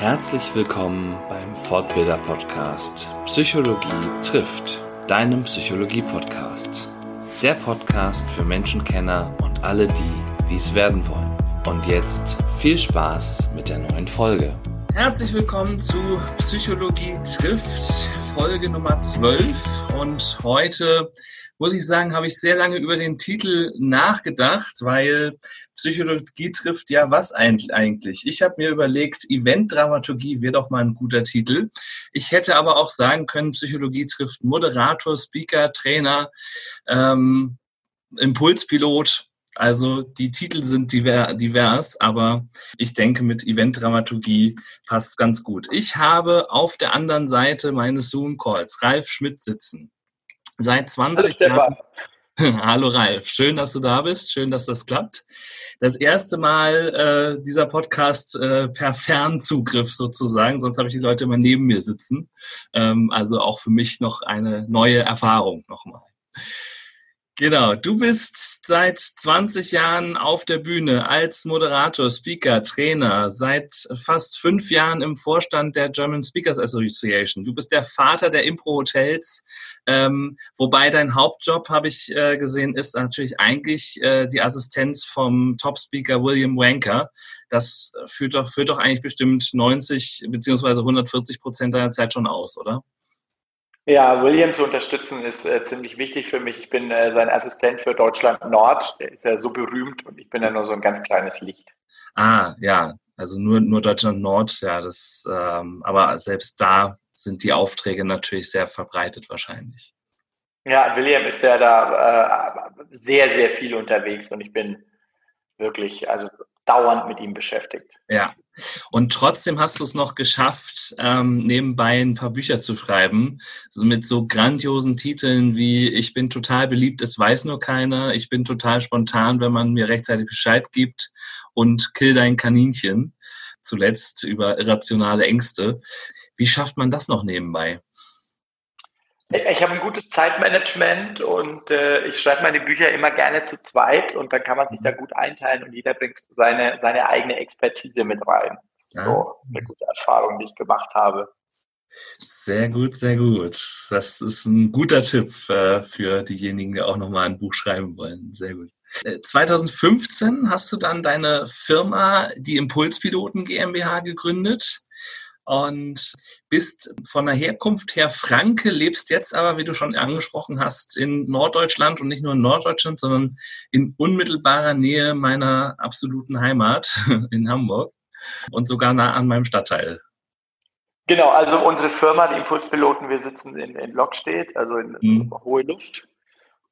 Herzlich willkommen beim Fortbilder Podcast Psychologie trifft, deinem Psychologie Podcast. Der Podcast für Menschenkenner und alle, die dies werden wollen. Und jetzt viel Spaß mit der neuen Folge. Herzlich willkommen zu Psychologie trifft, Folge Nummer 12. Und heute muss ich sagen, habe ich sehr lange über den Titel nachgedacht, weil Psychologie trifft ja was eigentlich. Ich habe mir überlegt, Eventdramaturgie wäre doch mal ein guter Titel. Ich hätte aber auch sagen können, Psychologie trifft Moderator, Speaker, Trainer, ähm, Impulspilot. Also die Titel sind divers, aber ich denke, mit Eventdramaturgie passt es ganz gut. Ich habe auf der anderen Seite meines Zoom-Calls Ralf Schmidt sitzen seit 20 Hallo, Jahren. Hallo Ralf, schön, dass du da bist, schön, dass das klappt. Das erste Mal äh, dieser Podcast äh, per Fernzugriff sozusagen, sonst habe ich die Leute immer neben mir sitzen. Ähm, also auch für mich noch eine neue Erfahrung nochmal. Genau, du bist seit 20 Jahren auf der Bühne als Moderator, Speaker, Trainer, seit fast fünf Jahren im Vorstand der German Speakers Association. Du bist der Vater der Impro-Hotels, ähm, wobei dein Hauptjob, habe ich äh, gesehen, ist natürlich eigentlich äh, die Assistenz vom Top-Speaker William Wanker. Das führt doch, führt doch eigentlich bestimmt 90 beziehungsweise 140 Prozent deiner Zeit schon aus, oder? Ja, William zu unterstützen ist äh, ziemlich wichtig für mich. Ich bin äh, sein Assistent für Deutschland Nord. Der ist ja so berühmt und ich bin ja nur so ein ganz kleines Licht. Ah, ja, also nur, nur Deutschland Nord, ja, das, ähm, aber selbst da sind die Aufträge natürlich sehr verbreitet wahrscheinlich. Ja, William ist ja da äh, sehr, sehr viel unterwegs und ich bin wirklich, also dauernd mit ihm beschäftigt. Ja. Und trotzdem hast du es noch geschafft, ähm, nebenbei ein paar Bücher zu schreiben, so mit so grandiosen Titeln wie Ich bin total beliebt, es weiß nur keiner, ich bin total spontan, wenn man mir rechtzeitig Bescheid gibt und Kill dein Kaninchen. Zuletzt über irrationale Ängste. Wie schafft man das noch nebenbei? Ich habe ein gutes Zeitmanagement und äh, ich schreibe meine Bücher immer gerne zu zweit und dann kann man sich da gut einteilen und jeder bringt seine, seine eigene Expertise mit rein. Ja. So eine gute Erfahrung, die ich gemacht habe. Sehr gut, sehr gut. Das ist ein guter Tipp äh, für diejenigen, die auch nochmal ein Buch schreiben wollen. Sehr gut. 2015 äh, hast du dann deine Firma, die Impulspiloten GmbH, gegründet und bist von der Herkunft her Franke, lebst jetzt aber, wie du schon angesprochen hast, in Norddeutschland und nicht nur in Norddeutschland, sondern in unmittelbarer Nähe meiner absoluten Heimat in Hamburg und sogar nah an meinem Stadtteil. Genau, also unsere Firma, die Impulspiloten, wir sitzen in, in Lockstedt, also in mhm. Hohe Luft.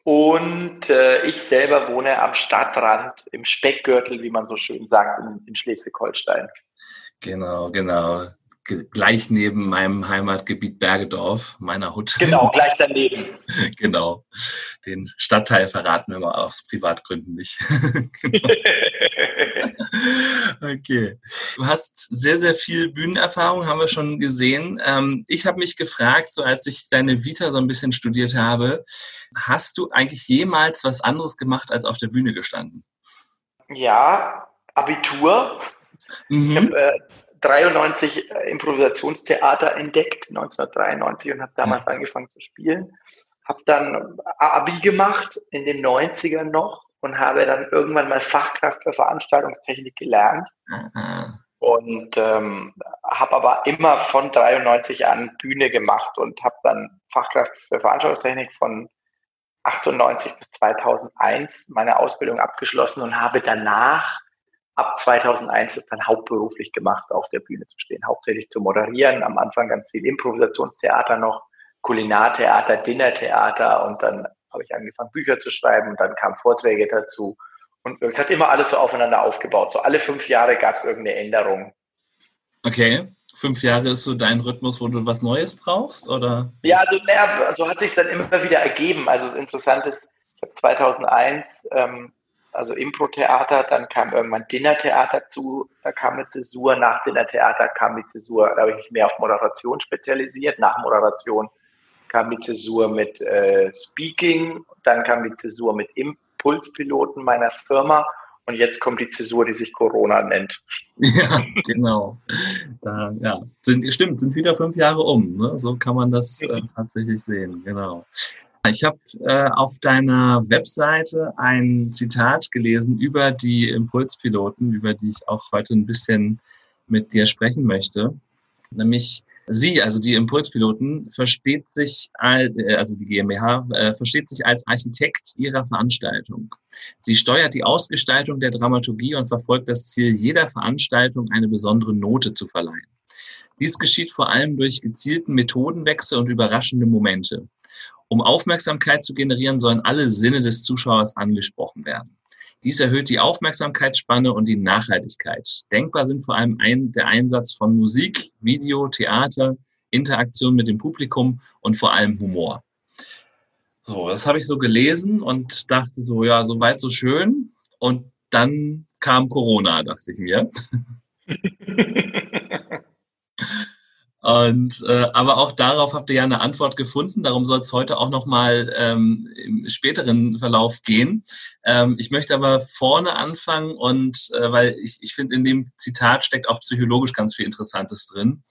Und äh, ich selber wohne am Stadtrand, im Speckgürtel, wie man so schön sagt, in, in Schleswig-Holstein. Genau, genau gleich neben meinem Heimatgebiet Bergedorf, meiner Hut. Genau, gleich daneben. genau. Den Stadtteil verraten wir mal aus Privatgründen nicht. genau. okay. Du hast sehr, sehr viel Bühnenerfahrung, haben wir schon gesehen. Ähm, ich habe mich gefragt, so als ich deine Vita so ein bisschen studiert habe, hast du eigentlich jemals was anderes gemacht als auf der Bühne gestanden? Ja, Abitur. Mhm. Ich habe äh, 93 äh, Improvisationstheater entdeckt, 1993, und habe damals mhm. angefangen zu spielen. Habe dann Abi gemacht in den 90ern noch und habe dann irgendwann mal Fachkraft für Veranstaltungstechnik gelernt. Mhm. Und ähm, habe aber immer von 93 an Bühne gemacht und habe dann Fachkraft für Veranstaltungstechnik von 98 bis 2001 meine Ausbildung abgeschlossen und habe danach ab 2001 es dann hauptberuflich gemacht, auf der Bühne zu stehen, hauptsächlich zu moderieren. Am Anfang ganz viel Improvisationstheater noch, Kulinartheater, Dinnertheater und dann habe ich angefangen, Bücher zu schreiben und dann kamen Vorträge dazu. Und es hat immer alles so aufeinander aufgebaut. So alle fünf Jahre gab es irgendeine Änderung. Okay. Fünf Jahre ist so dein Rhythmus, wo du was Neues brauchst, oder? Ja, also naja, so hat sich dann immer wieder ergeben. Also das Interessante ist, ich habe 2001 ähm, also Impro-Theater, dann kam irgendwann Dinnertheater zu, da kam eine Zäsur, nach Dinnertheater kam die Zäsur, da habe ich mich mehr auf Moderation spezialisiert, nach Moderation kam die Zäsur mit äh, Speaking, dann kam die Zäsur mit Impulspiloten meiner Firma und jetzt kommt die Zäsur, die sich Corona nennt. Ja, genau. Da, ja, sind, stimmt, sind wieder fünf Jahre um. Ne? So kann man das äh, tatsächlich sehen, genau. Ich habe äh, auf deiner Webseite ein Zitat gelesen über die Impulspiloten, über die ich auch heute ein bisschen mit dir sprechen möchte. Nämlich Sie, also die Impulspiloten, versteht sich, äh, also die GmbH, äh, versteht sich als Architekt ihrer Veranstaltung. Sie steuert die Ausgestaltung der Dramaturgie und verfolgt das Ziel, jeder Veranstaltung eine besondere Note zu verleihen. Dies geschieht vor allem durch gezielten Methodenwechsel und überraschende Momente. Um Aufmerksamkeit zu generieren, sollen alle Sinne des Zuschauers angesprochen werden. Dies erhöht die Aufmerksamkeitsspanne und die Nachhaltigkeit. Denkbar sind vor allem ein, der Einsatz von Musik, Video, Theater, Interaktion mit dem Publikum und vor allem Humor. So, das habe ich so gelesen und dachte so, ja, so weit, so schön. Und dann kam Corona, dachte ich mir. Und äh, aber auch darauf habt ihr ja eine Antwort gefunden. Darum soll es heute auch nochmal ähm, im späteren Verlauf gehen. Ähm, ich möchte aber vorne anfangen und äh, weil ich, ich finde, in dem Zitat steckt auch psychologisch ganz viel Interessantes drin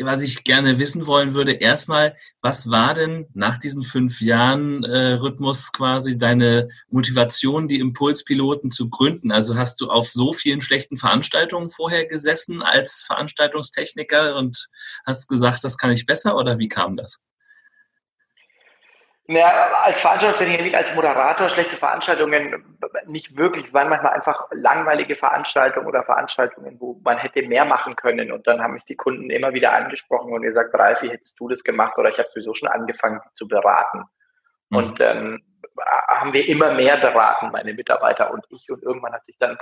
was ich gerne wissen wollen würde, erstmal, was war denn nach diesen fünf Jahren äh, Rhythmus quasi deine Motivation, die Impulspiloten zu gründen? Also hast du auf so vielen schlechten Veranstaltungen vorher gesessen als Veranstaltungstechniker und hast gesagt, das kann ich besser oder wie kam das? Naja, als Veranstaltungstechniker, nicht als Moderator, schlechte Veranstaltungen nicht wirklich. Es waren manchmal einfach langweilige Veranstaltungen oder Veranstaltungen, wo man hätte mehr machen können. Und dann haben mich die Kunden immer wieder angesprochen und gesagt, Ralf, wie hättest du das gemacht? Oder ich habe sowieso schon angefangen, die zu beraten. Mhm. Und ähm, haben wir immer mehr beraten, meine Mitarbeiter und ich. Und irgendwann hat sich dann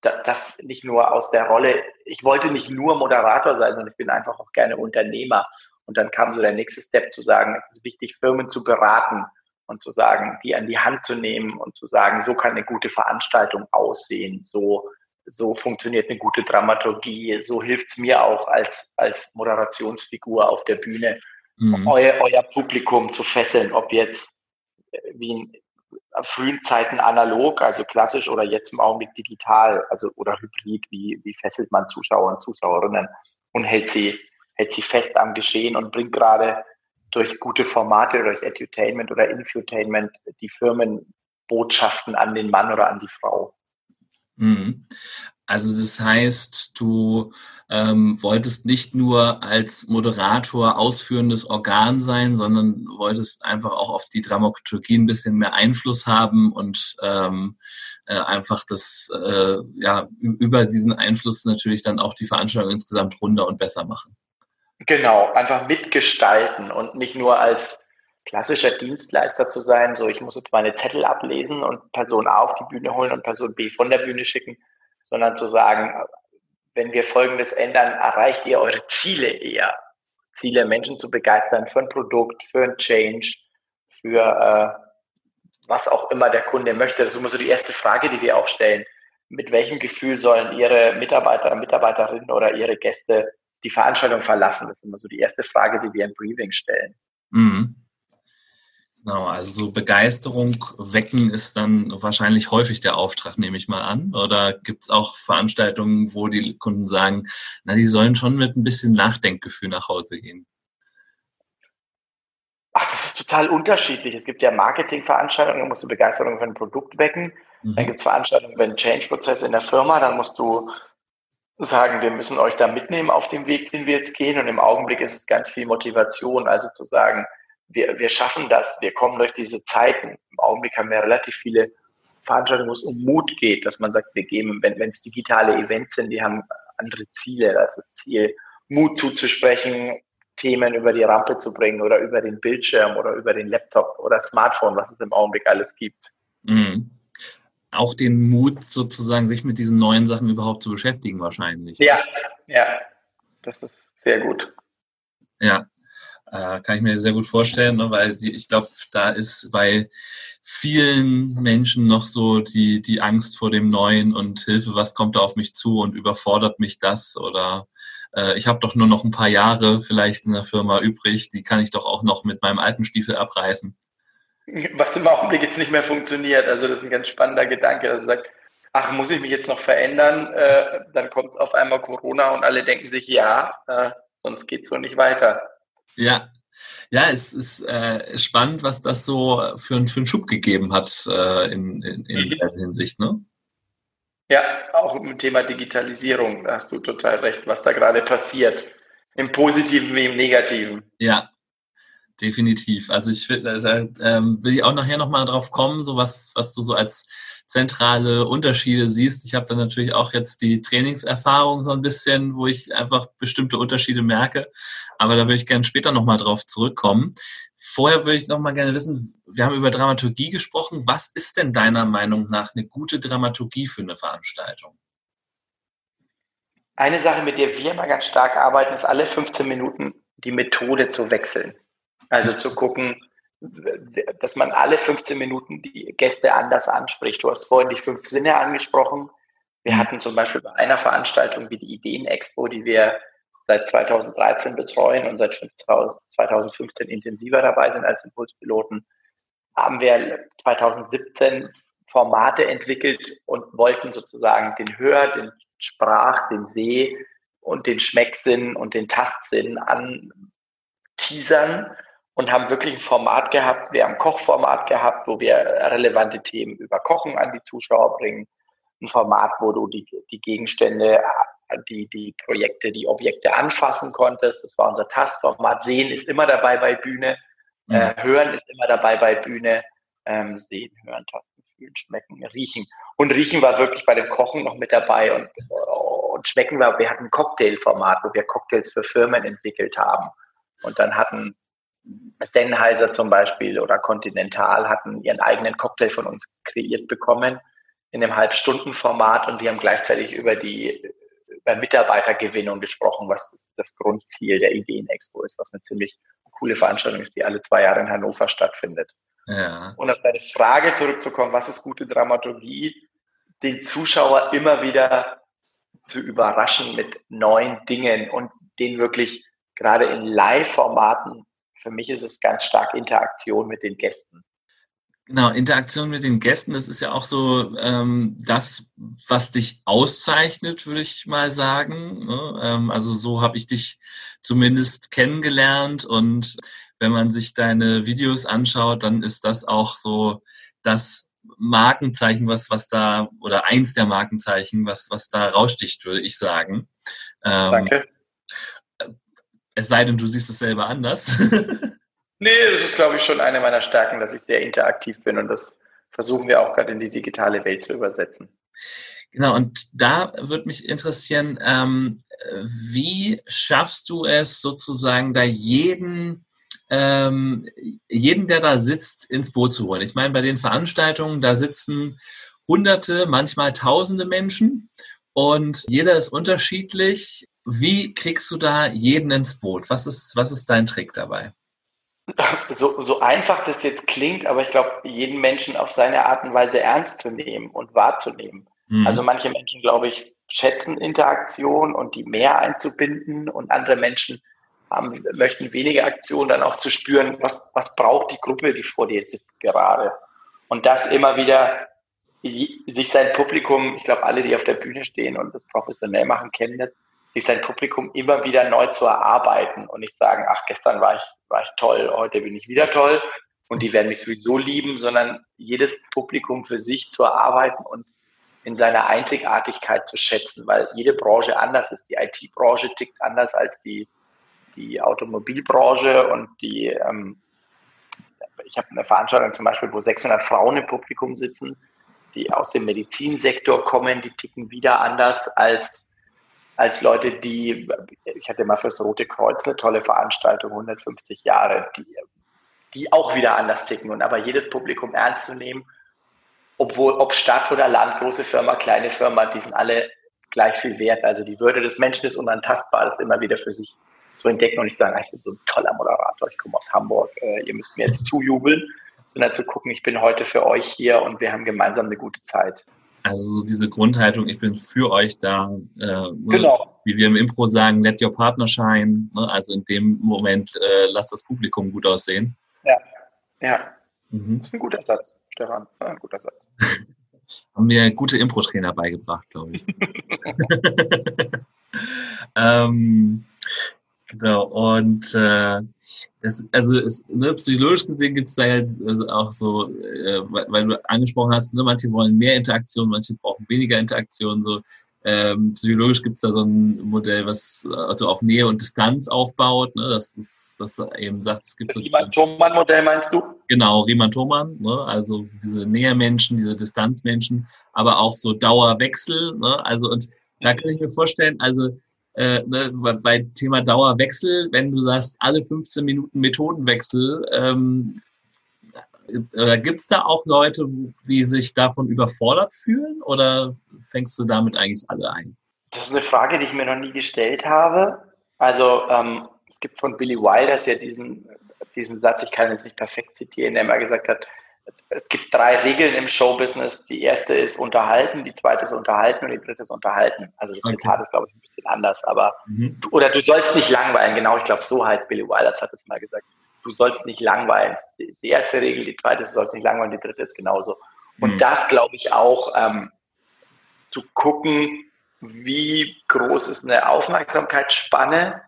das nicht nur aus der Rolle, ich wollte nicht nur Moderator sein, sondern ich bin einfach auch gerne Unternehmer. Und dann kam so der nächste Step zu sagen, es ist wichtig, Firmen zu beraten und zu sagen, die an die Hand zu nehmen und zu sagen, so kann eine gute Veranstaltung aussehen, so, so funktioniert eine gute Dramaturgie, so hilft es mir auch als, als Moderationsfigur auf der Bühne, mhm. euer, euer Publikum zu fesseln, ob jetzt äh, wie in frühen Zeiten analog, also klassisch oder jetzt im Augenblick digital, also oder hybrid, wie, wie fesselt man Zuschauer und Zuschauerinnen und hält sie hält sich fest am Geschehen und bringt gerade durch gute Formate, durch Edutainment oder Infutainment die Firmenbotschaften an den Mann oder an die Frau. Mhm. Also das heißt, du ähm, wolltest nicht nur als Moderator ausführendes Organ sein, sondern wolltest einfach auch auf die Dramaturgie ein bisschen mehr Einfluss haben und ähm, äh, einfach das äh, ja über diesen Einfluss natürlich dann auch die Veranstaltung insgesamt runder und besser machen. Genau, einfach mitgestalten und nicht nur als klassischer Dienstleister zu sein, so ich muss jetzt meine Zettel ablesen und Person A auf die Bühne holen und Person B von der Bühne schicken, sondern zu sagen, wenn wir Folgendes ändern, erreicht ihr eure Ziele eher. Ziele, Menschen zu begeistern für ein Produkt, für ein Change, für äh, was auch immer der Kunde möchte. Das ist immer so die erste Frage, die wir auch stellen. Mit welchem Gefühl sollen Ihre Mitarbeiter, Mitarbeiterinnen oder Ihre Gäste die Veranstaltung verlassen? Das ist immer so die erste Frage, die wir im Briefing stellen. Mhm. Genau, also so Begeisterung wecken ist dann wahrscheinlich häufig der Auftrag, nehme ich mal an. Oder gibt es auch Veranstaltungen, wo die Kunden sagen, na, die sollen schon mit ein bisschen Nachdenkgefühl nach Hause gehen? Ach, das ist total unterschiedlich. Es gibt ja Marketingveranstaltungen, da musst du Begeisterung für ein Produkt wecken. Mhm. Dann gibt es Veranstaltungen für einen Change-Prozess in der Firma, dann musst du sagen, wir müssen euch da mitnehmen auf dem Weg, den wir jetzt gehen. Und im Augenblick ist es ganz viel Motivation, also zu sagen, wir, wir schaffen das, wir kommen durch diese Zeiten. Im Augenblick haben wir relativ viele Veranstaltungen, wo es um Mut geht, dass man sagt, wir geben, wenn es digitale Events sind, die haben andere Ziele. Das ist das Ziel, Mut zuzusprechen, Themen über die Rampe zu bringen oder über den Bildschirm oder über den Laptop oder Smartphone, was es im Augenblick alles gibt. Mhm auch den Mut, sozusagen sich mit diesen neuen Sachen überhaupt zu beschäftigen, wahrscheinlich. Ja, ja, das ist sehr gut. Ja, äh, kann ich mir sehr gut vorstellen, ne, weil die, ich glaube, da ist bei vielen Menschen noch so die, die Angst vor dem Neuen und Hilfe, was kommt da auf mich zu und überfordert mich das oder äh, ich habe doch nur noch ein paar Jahre vielleicht in der Firma übrig, die kann ich doch auch noch mit meinem alten Stiefel abreißen was im Augenblick jetzt nicht mehr funktioniert. Also das ist ein ganz spannender Gedanke. Also sagt, ach, muss ich mich jetzt noch verändern? Äh, dann kommt auf einmal Corona und alle denken sich, ja, äh, sonst geht es so nicht weiter. Ja, ja, es ist äh, spannend, was das so für, für einen Schub gegeben hat äh, in, in, in mhm. der Hinsicht, ne? Ja, auch im Thema Digitalisierung, da hast du total recht, was da gerade passiert. Im Positiven wie im Negativen. Ja, definitiv. Also ich will, äh, will ich auch nachher nochmal drauf kommen, so was, was du so als zentrale Unterschiede siehst. Ich habe dann natürlich auch jetzt die Trainingserfahrung so ein bisschen, wo ich einfach bestimmte Unterschiede merke. Aber da würde ich gerne später nochmal drauf zurückkommen. Vorher würde ich nochmal gerne wissen, wir haben über Dramaturgie gesprochen. Was ist denn deiner Meinung nach eine gute Dramaturgie für eine Veranstaltung? Eine Sache, mit der wir immer ganz stark arbeiten, ist alle 15 Minuten die Methode zu wechseln. Also zu gucken, dass man alle 15 Minuten die Gäste anders anspricht. Du hast vorhin die fünf Sinne angesprochen. Wir mhm. hatten zum Beispiel bei einer Veranstaltung wie die Ideen-Expo, die wir seit 2013 betreuen und seit 2015 intensiver dabei sind als Impulspiloten, haben wir 2017 Formate entwickelt und wollten sozusagen den Hör-, den Sprach-, den Seh- und den Schmecksinn und den Tastsinn anteasern und haben wirklich ein Format gehabt, wir haben ein Kochformat gehabt, wo wir relevante Themen über Kochen an die Zuschauer bringen. Ein Format, wo du die, die Gegenstände, die, die Projekte, die Objekte anfassen konntest. Das war unser Tastformat. Sehen ist immer dabei bei Bühne. Mhm. Äh, hören ist immer dabei bei Bühne. Ähm, sehen, hören, tasten, fühlen, schmecken, riechen. Und riechen war wirklich bei dem Kochen noch mit dabei und, und schmecken war, wir hatten ein Cocktailformat, wo wir Cocktails für Firmen entwickelt haben. Und dann hatten Sennheiser zum Beispiel oder Continental hatten ihren eigenen Cocktail von uns kreiert bekommen in einem Halbstundenformat und wir haben gleichzeitig über die über Mitarbeitergewinnung gesprochen, was das, das Grundziel der Ideen-Expo ist, was eine ziemlich coole Veranstaltung ist, die alle zwei Jahre in Hannover stattfindet. Ja. Und auf deine Frage zurückzukommen, was ist gute Dramaturgie? Den Zuschauer immer wieder zu überraschen mit neuen Dingen und den wirklich gerade in Live-Formaten für mich ist es ganz stark Interaktion mit den Gästen. Genau, Interaktion mit den Gästen, das ist ja auch so ähm, das, was dich auszeichnet, würde ich mal sagen. Ne? Ähm, also so habe ich dich zumindest kennengelernt und wenn man sich deine Videos anschaut, dann ist das auch so das Markenzeichen, was, was da, oder eins der Markenzeichen, was, was da raussticht, würde ich sagen. Ähm, Danke. Es sei denn, du siehst es selber anders. nee, das ist, glaube ich, schon eine meiner Stärken, dass ich sehr interaktiv bin und das versuchen wir auch gerade in die digitale Welt zu übersetzen. Genau, und da würde mich interessieren, ähm, wie schaffst du es sozusagen, da jeden, ähm, jeden, der da sitzt, ins Boot zu holen? Ich meine, bei den Veranstaltungen, da sitzen Hunderte, manchmal Tausende Menschen und jeder ist unterschiedlich. Wie kriegst du da jeden ins Boot? Was ist, was ist dein Trick dabei? So, so einfach das jetzt klingt, aber ich glaube, jeden Menschen auf seine Art und Weise ernst zu nehmen und wahrzunehmen. Mhm. Also manche Menschen, glaube ich, schätzen Interaktion und die mehr einzubinden und andere Menschen haben, möchten weniger Aktion, dann auch zu spüren, was, was braucht die Gruppe, die vor dir sitzt gerade. Und das immer wieder sich sein Publikum, ich glaube, alle, die auf der Bühne stehen und das professionell machen, kennen das, sich sein Publikum immer wieder neu zu erarbeiten und nicht sagen, ach, gestern war ich, war ich toll, heute bin ich wieder toll und die werden mich sowieso lieben, sondern jedes Publikum für sich zu erarbeiten und in seiner Einzigartigkeit zu schätzen, weil jede Branche anders ist. Die IT-Branche tickt anders als die, die Automobilbranche und die, ähm, ich habe eine Veranstaltung zum Beispiel, wo 600 Frauen im Publikum sitzen, die aus dem Medizinsektor kommen, die ticken wieder anders als als Leute, die, ich hatte mal fürs Rote Kreuz eine tolle Veranstaltung, 150 Jahre, die, die auch wieder anders ticken und aber jedes Publikum ernst zu nehmen, obwohl, ob Stadt oder Land, große Firma, kleine Firma, die sind alle gleich viel wert. Also die Würde des Menschen ist unantastbar, das immer wieder für sich zu entdecken und nicht sagen, ich bin so ein toller Moderator, ich komme aus Hamburg, äh, ihr müsst mir jetzt zujubeln, sondern zu gucken, ich bin heute für euch hier und wir haben gemeinsam eine gute Zeit. Also so diese Grundhaltung, ich bin für euch da. Äh, ne, genau. Wie wir im Impro sagen, let your partner shine. Ne? Also in dem Moment äh, lasst das Publikum gut aussehen. Ja, ja. Mhm. Das ist ein guter Satz, Stefan. Ein guter Satz. haben mir gute Impro-Trainer beigebracht, glaube ich. ähm, genau, und äh, das, also es, ne, psychologisch gesehen gibt es da ja also auch so, äh, weil du angesprochen hast, ne, manche wollen mehr Interaktion, manche brauchen weniger Interaktion. So ähm, psychologisch gibt es da so ein Modell, was also auf Nähe und Distanz aufbaut, ne, das ist, das eben sagt, es gibt das so. Riemann-Thomann-Modell meinst du? Genau, Riemann-Thomann, ne, also diese Nähermenschen, diese Distanzmenschen, aber auch so Dauerwechsel, ne, also und da kann ich mir vorstellen, also äh, ne, bei Thema Dauerwechsel, wenn du sagst, alle 15 Minuten Methodenwechsel, ähm, äh, gibt es da auch Leute, die sich davon überfordert fühlen oder fängst du damit eigentlich alle ein? Das ist eine Frage, die ich mir noch nie gestellt habe. Also ähm, es gibt von Billy Wilders ja diesen, diesen Satz, ich kann jetzt nicht perfekt zitieren, der mal gesagt hat, es gibt drei Regeln im Showbusiness. Die erste ist unterhalten, die zweite ist unterhalten und die dritte ist unterhalten. Also das okay. Zitat ist, glaube ich, ein bisschen anders, aber mhm. oder du sollst nicht langweilen, genau, ich glaube, so heißt Billy Wilders, hat es mal gesagt. Du sollst nicht langweilen. Die erste Regel, die zweite ist, du sollst nicht langweilen, die dritte ist genauso. Und mhm. das glaube ich auch, ähm, zu gucken, wie groß ist eine Aufmerksamkeitsspanne.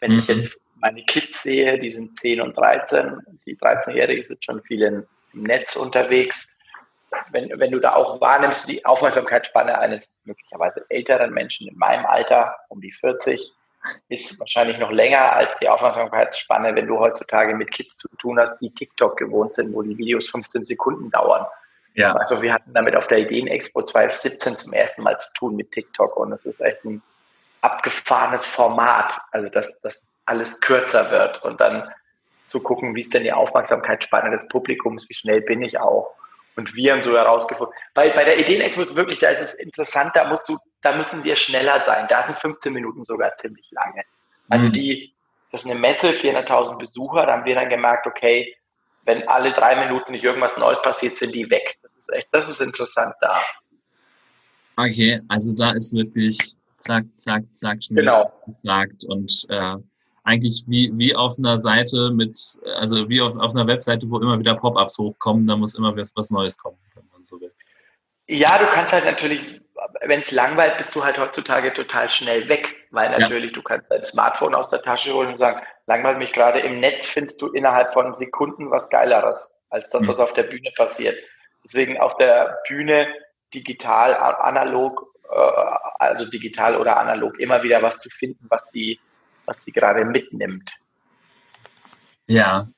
Wenn mhm. ich jetzt meine Kids sehe, die sind 10 und 13, die 13-Jährige sind schon viel in im Netz unterwegs. Wenn, wenn du da auch wahrnimmst, die Aufmerksamkeitsspanne eines möglicherweise älteren Menschen in meinem Alter, um die 40, ist wahrscheinlich noch länger als die Aufmerksamkeitsspanne, wenn du heutzutage mit Kids zu tun hast, die TikTok gewohnt sind, wo die Videos 15 Sekunden dauern. Ja. Also wir hatten damit auf der Ideenexpo 2017 zum ersten Mal zu tun mit TikTok und es ist echt ein abgefahrenes Format, also dass das alles kürzer wird und dann zu gucken, wie ist denn die Aufmerksamkeitsspanne des Publikums, wie schnell bin ich auch. Und wir haben so herausgefunden, bei, bei der Ideenexpo ist wirklich, da ist es interessant, da musst du, da müssen wir schneller sein. Da sind 15 Minuten sogar ziemlich lange. Also mhm. die, das ist eine Messe, 400.000 Besucher, da haben wir dann gemerkt, okay, wenn alle drei Minuten nicht irgendwas Neues passiert, sind die weg. Das ist echt, das ist interessant da. Okay, also da ist wirklich zack, zack, zack, schnell genau. gefragt und äh, eigentlich wie, wie auf einer Seite mit, also wie auf, auf einer Webseite, wo immer wieder Pop-ups hochkommen, da muss immer was, was Neues kommen, wenn man so will. Ja, du kannst halt natürlich, wenn es langweilt, bist du halt heutzutage total schnell weg, weil natürlich ja. du kannst dein Smartphone aus der Tasche holen und sagen, langweilt mich gerade im Netz, findest du innerhalb von Sekunden was Geileres als das, was mhm. auf der Bühne passiert. Deswegen auf der Bühne digital, analog, äh, also digital oder analog immer wieder was zu finden, was die was sie gerade mitnimmt. Ja.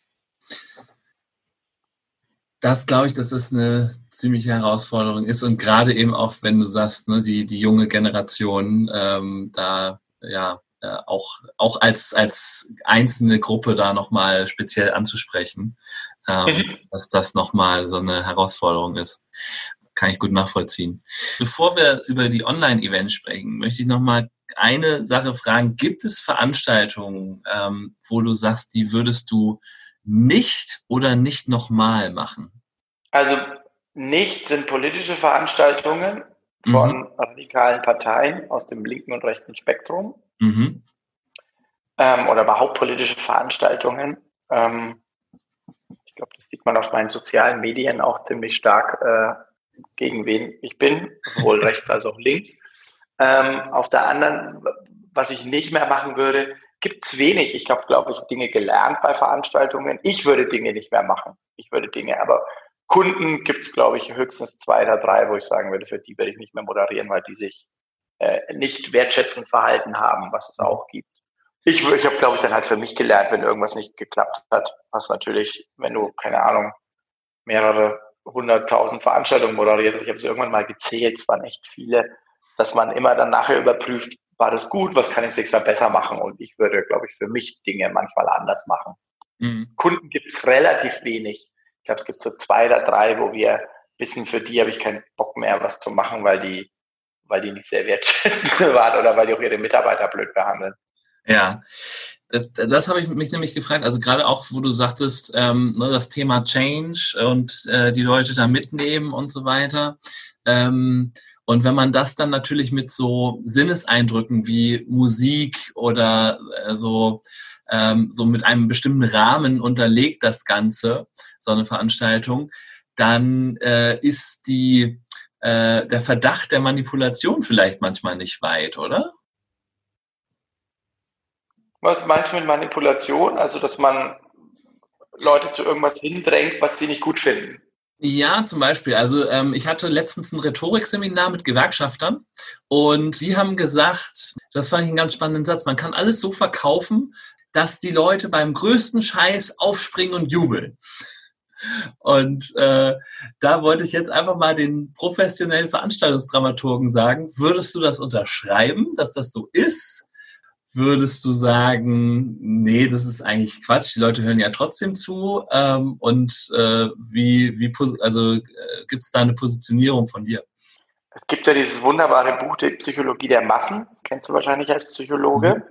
Das glaube ich, dass das eine ziemliche Herausforderung ist und gerade eben auch, wenn du sagst, ne, die, die junge Generation ähm, da ja äh, auch, auch als, als einzelne Gruppe da nochmal speziell anzusprechen, ähm, mhm. dass das nochmal so eine Herausforderung ist kann ich gut nachvollziehen. Bevor wir über die Online-Events sprechen, möchte ich nochmal eine Sache fragen. Gibt es Veranstaltungen, ähm, wo du sagst, die würdest du nicht oder nicht nochmal machen? Also nicht sind politische Veranstaltungen von mhm. radikalen Parteien aus dem linken und rechten Spektrum mhm. ähm, oder überhaupt politische Veranstaltungen. Ähm, ich glaube, das sieht man auf meinen sozialen Medien auch ziemlich stark, äh, gegen wen ich bin, sowohl rechts als auch links. Ähm, auf der anderen, was ich nicht mehr machen würde, gibt es wenig. Ich habe, glaube ich, Dinge gelernt bei Veranstaltungen. Ich würde Dinge nicht mehr machen. Ich würde Dinge, aber Kunden gibt es, glaube ich, höchstens zwei oder drei, wo ich sagen würde, für die werde ich nicht mehr moderieren, weil die sich äh, nicht wertschätzend verhalten haben, was es auch gibt. Ich, ich habe, glaube ich, dann halt für mich gelernt, wenn irgendwas nicht geklappt hat, was natürlich, wenn du, keine Ahnung, mehrere hunderttausend Veranstaltungen moderiert hast, ich habe es irgendwann mal gezählt, es waren echt viele, dass man immer dann nachher überprüft, war das gut, was kann ich nächstes Mal besser machen? Und ich würde, glaube ich, für mich Dinge manchmal anders machen. Mhm. Kunden gibt es relativ wenig. Ich glaube, es gibt so zwei oder drei, wo wir wissen, für die habe ich keinen Bock mehr, was zu machen, weil die, weil die nicht sehr wertschätzend waren oder weil die auch ihre Mitarbeiter blöd behandeln. Ja, das, habe ich mich nämlich gefragt. Also gerade auch, wo du sagtest, ähm, ne, das Thema Change und äh, die Leute da mitnehmen und so weiter. Ähm, und wenn man das dann natürlich mit so Sinneseindrücken wie Musik oder äh, so, ähm, so mit einem bestimmten Rahmen unterlegt das Ganze, so eine Veranstaltung, dann äh, ist die äh, der Verdacht der Manipulation vielleicht manchmal nicht weit, oder? Was meinst du mit Manipulation? Also, dass man Leute zu irgendwas hindrängt, was sie nicht gut finden? Ja, zum Beispiel. Also ähm, ich hatte letztens ein Rhetorikseminar mit Gewerkschaftern und die haben gesagt, das fand ich einen ganz spannenden Satz, man kann alles so verkaufen, dass die Leute beim größten Scheiß aufspringen und jubeln. Und äh, da wollte ich jetzt einfach mal den professionellen Veranstaltungsdramaturgen sagen, würdest du das unterschreiben, dass das so ist? Würdest du sagen, nee, das ist eigentlich Quatsch, die Leute hören ja trotzdem zu? Ähm, und äh, wie, wie also äh, gibt es da eine Positionierung von dir? Es gibt ja dieses wunderbare Buch, die Psychologie der Massen, das kennst du wahrscheinlich als Psychologe. Mhm.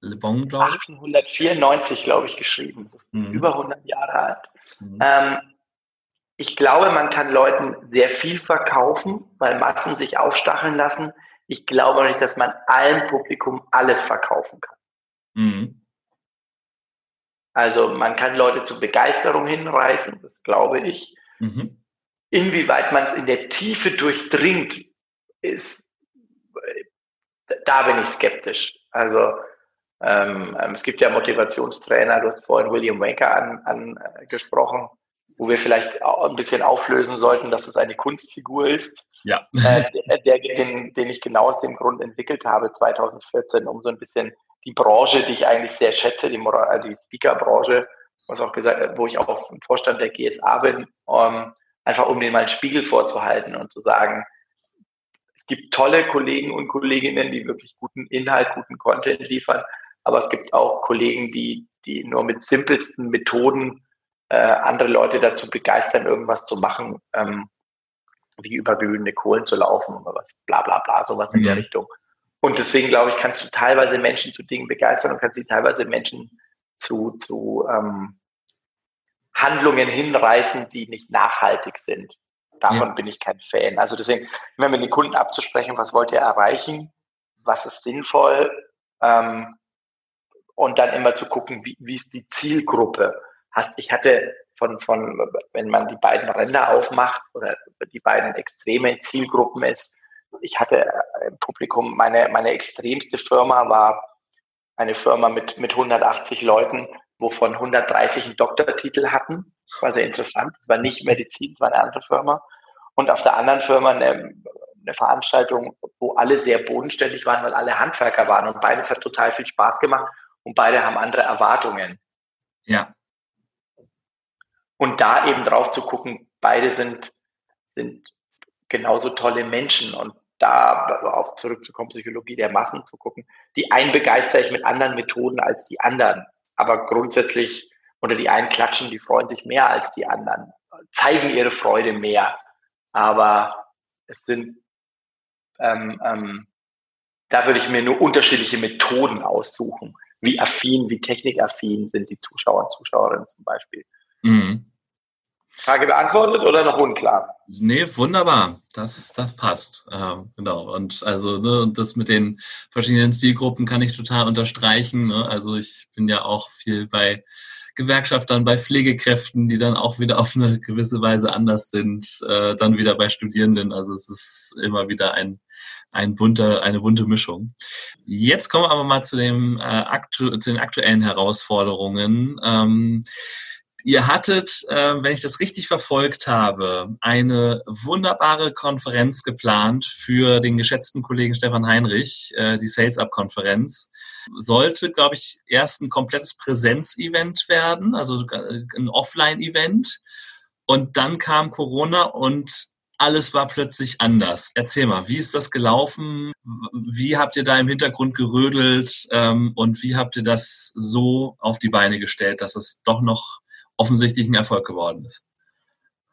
Le Bon, glaube ich. 1894, glaube ich, geschrieben. Das ist mhm. über 100 Jahre alt. Mhm. Ähm, ich glaube, man kann Leuten sehr viel verkaufen, weil Massen sich aufstacheln lassen. Ich glaube nicht, dass man allen Publikum alles verkaufen kann. Mhm. Also man kann Leute zur Begeisterung hinreißen, das glaube ich. Mhm. Inwieweit man es in der Tiefe durchdringt, ist, da bin ich skeptisch. Also ähm, ähm, es gibt ja Motivationstrainer, du hast vorhin William Waker angesprochen, an, äh, wo wir vielleicht auch ein bisschen auflösen sollten, dass es eine Kunstfigur ist. Ja. Äh, der, der den, den ich genau aus dem Grund entwickelt habe, 2014, um so ein bisschen die Branche, die ich eigentlich sehr schätze, die, Moral, die Speaker-Branche, was auch gesagt, wo ich auch im Vorstand der GSA bin, um, einfach um den mal einen Spiegel vorzuhalten und zu sagen, es gibt tolle Kollegen und Kolleginnen, die wirklich guten Inhalt, guten Content liefern, aber es gibt auch Kollegen, die, die nur mit simpelsten Methoden äh, andere Leute dazu begeistern, irgendwas zu machen, ähm, wie über glühende Kohlen zu laufen oder was, bla bla bla, sowas in der mhm. Richtung. Und deswegen glaube ich, kannst du teilweise Menschen zu Dingen begeistern und kannst sie teilweise Menschen zu, zu ähm, Handlungen hinreißen, die nicht nachhaltig sind. Davon ja. bin ich kein Fan. Also deswegen, immer mit den Kunden abzusprechen, was wollt ihr erreichen, was ist sinnvoll, ähm, und dann immer zu gucken, wie, wie ist die Zielgruppe. Hast, ich hatte von, von, wenn man die beiden Ränder aufmacht oder die beiden extreme Zielgruppen ist, ich hatte im Publikum, meine, meine extremste Firma war eine Firma mit, mit 180 Leuten, wovon 130 einen Doktortitel hatten. Das war sehr interessant. Das war nicht Medizin, das war eine andere Firma. Und auf der anderen Firma eine, eine Veranstaltung, wo alle sehr bodenständig waren, weil alle Handwerker waren. Und beides hat total viel Spaß gemacht und beide haben andere Erwartungen. Ja. Und da eben drauf zu gucken, beide sind, sind genauso tolle Menschen und da auf zurückzukommen, Psychologie der Massen zu gucken. Die einen begeistere ich mit anderen Methoden als die anderen. Aber grundsätzlich, unter die einen klatschen, die freuen sich mehr als die anderen, zeigen ihre Freude mehr. Aber es sind ähm, ähm, da würde ich mir nur unterschiedliche Methoden aussuchen wie affin, wie technikaffin sind die Zuschauer und Zuschauerinnen zum Beispiel. Mhm. Frage beantwortet oder noch unklar? Nee, wunderbar. Das, das passt. Äh, genau. Und also ne, das mit den verschiedenen Stilgruppen kann ich total unterstreichen. Ne? Also ich bin ja auch viel bei Gewerkschaftern, bei Pflegekräften, die dann auch wieder auf eine gewisse Weise anders sind, äh, dann wieder bei Studierenden. Also es ist immer wieder ein, ein bunter, eine bunte Mischung. Jetzt kommen wir aber mal zu, dem, äh, aktu zu den aktuellen Herausforderungen. Ähm, Ihr hattet, äh, wenn ich das richtig verfolgt habe, eine wunderbare Konferenz geplant für den geschätzten Kollegen Stefan Heinrich, äh, die Sales Up Konferenz. Sollte, glaube ich, erst ein komplettes Präsenzevent werden, also äh, ein Offline-Event. Und dann kam Corona und alles war plötzlich anders. Erzähl mal, wie ist das gelaufen? Wie habt ihr da im Hintergrund gerödelt? Ähm, und wie habt ihr das so auf die Beine gestellt, dass es doch noch offensichtlich ein Erfolg geworden ist?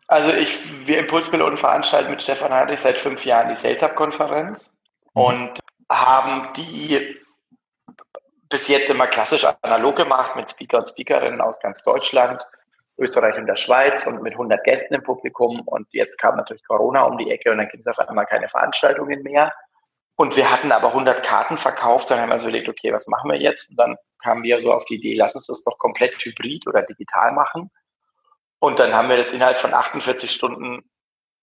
Also ich, wir Impulspiloten veranstalten mit Stefan Heinrich seit fünf Jahren die Sales Up Konferenz mhm. und haben die bis jetzt immer klassisch analog gemacht mit Speaker und Speakerinnen aus ganz Deutschland, Österreich und der Schweiz und mit 100 Gästen im Publikum. Und jetzt kam natürlich Corona um die Ecke und dann gibt es auf einmal keine Veranstaltungen mehr. Und wir hatten aber 100 Karten verkauft. Dann haben wir so überlegt, okay, was machen wir jetzt? Und dann kamen wir so auf die Idee, lass uns das doch komplett hybrid oder digital machen. Und dann haben wir das innerhalb von 48 Stunden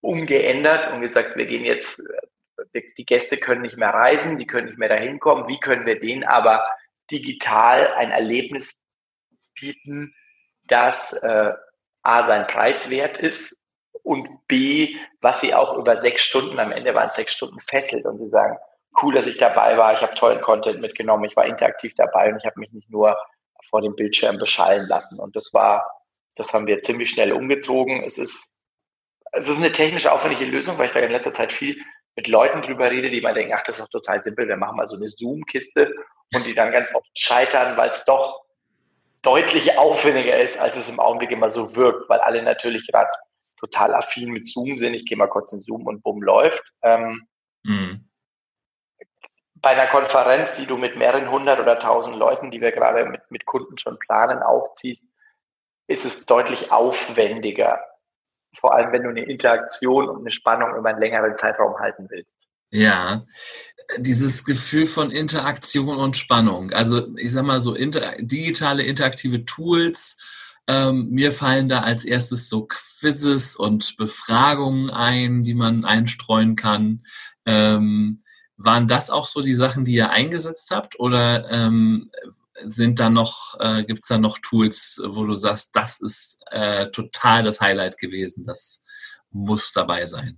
umgeändert und gesagt, wir gehen jetzt, die Gäste können nicht mehr reisen, die können nicht mehr dahin kommen. Wie können wir denen aber digital ein Erlebnis bieten, das äh, A, sein Preis wert ist und B, was sie auch über sechs Stunden, am Ende waren es sechs Stunden fesselt und sie sagen, cool, dass ich dabei war, ich habe tollen Content mitgenommen, ich war interaktiv dabei und ich habe mich nicht nur vor dem Bildschirm beschallen lassen. Und das war, das haben wir ziemlich schnell umgezogen. Es ist, es ist eine technisch aufwendige Lösung, weil ich da in letzter Zeit viel mit Leuten drüber rede, die mal denken, ach, das ist doch total simpel, wir machen mal so eine Zoom-Kiste und die dann ganz oft scheitern, weil es doch deutlich aufwendiger ist, als es im Augenblick immer so wirkt, weil alle natürlich gerade total affin mit Zoom sind. Ich gehe mal kurz in Zoom und bumm läuft. Ähm, mhm. Bei einer Konferenz, die du mit mehreren hundert oder tausend Leuten, die wir gerade mit, mit Kunden schon planen, aufziehst, ist es deutlich aufwendiger. Vor allem, wenn du eine Interaktion und eine Spannung über einen längeren Zeitraum halten willst. Ja, dieses Gefühl von Interaktion und Spannung. Also ich sag mal so inter digitale interaktive Tools. Ähm, mir fallen da als erstes so Quizzes und Befragungen ein, die man einstreuen kann. Ähm, waren das auch so die Sachen, die ihr eingesetzt habt? Oder ähm, sind da noch, äh, gibt es da noch Tools, wo du sagst, das ist äh, total das Highlight gewesen, das muss dabei sein?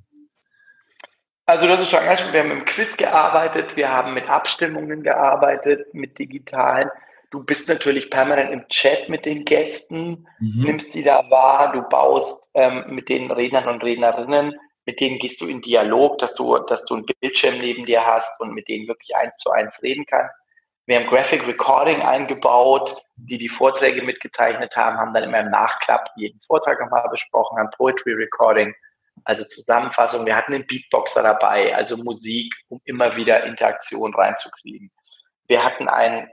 Also das ist schon ganz schön. Wir haben im Quiz gearbeitet, wir haben mit Abstimmungen gearbeitet, mit digitalen. Du bist natürlich permanent im Chat mit den Gästen, mhm. nimmst sie da wahr, du baust ähm, mit den Rednern und Rednerinnen, mit denen gehst du in Dialog, dass du, dass du einen Bildschirm neben dir hast und mit denen wirklich eins zu eins reden kannst. Wir haben Graphic Recording eingebaut, die die Vorträge mitgezeichnet haben, haben dann immer im Nachklapp jeden Vortrag nochmal besprochen, haben Poetry Recording also Zusammenfassung, wir hatten einen Beatboxer dabei, also Musik, um immer wieder Interaktion reinzukriegen. Wir hatten ein,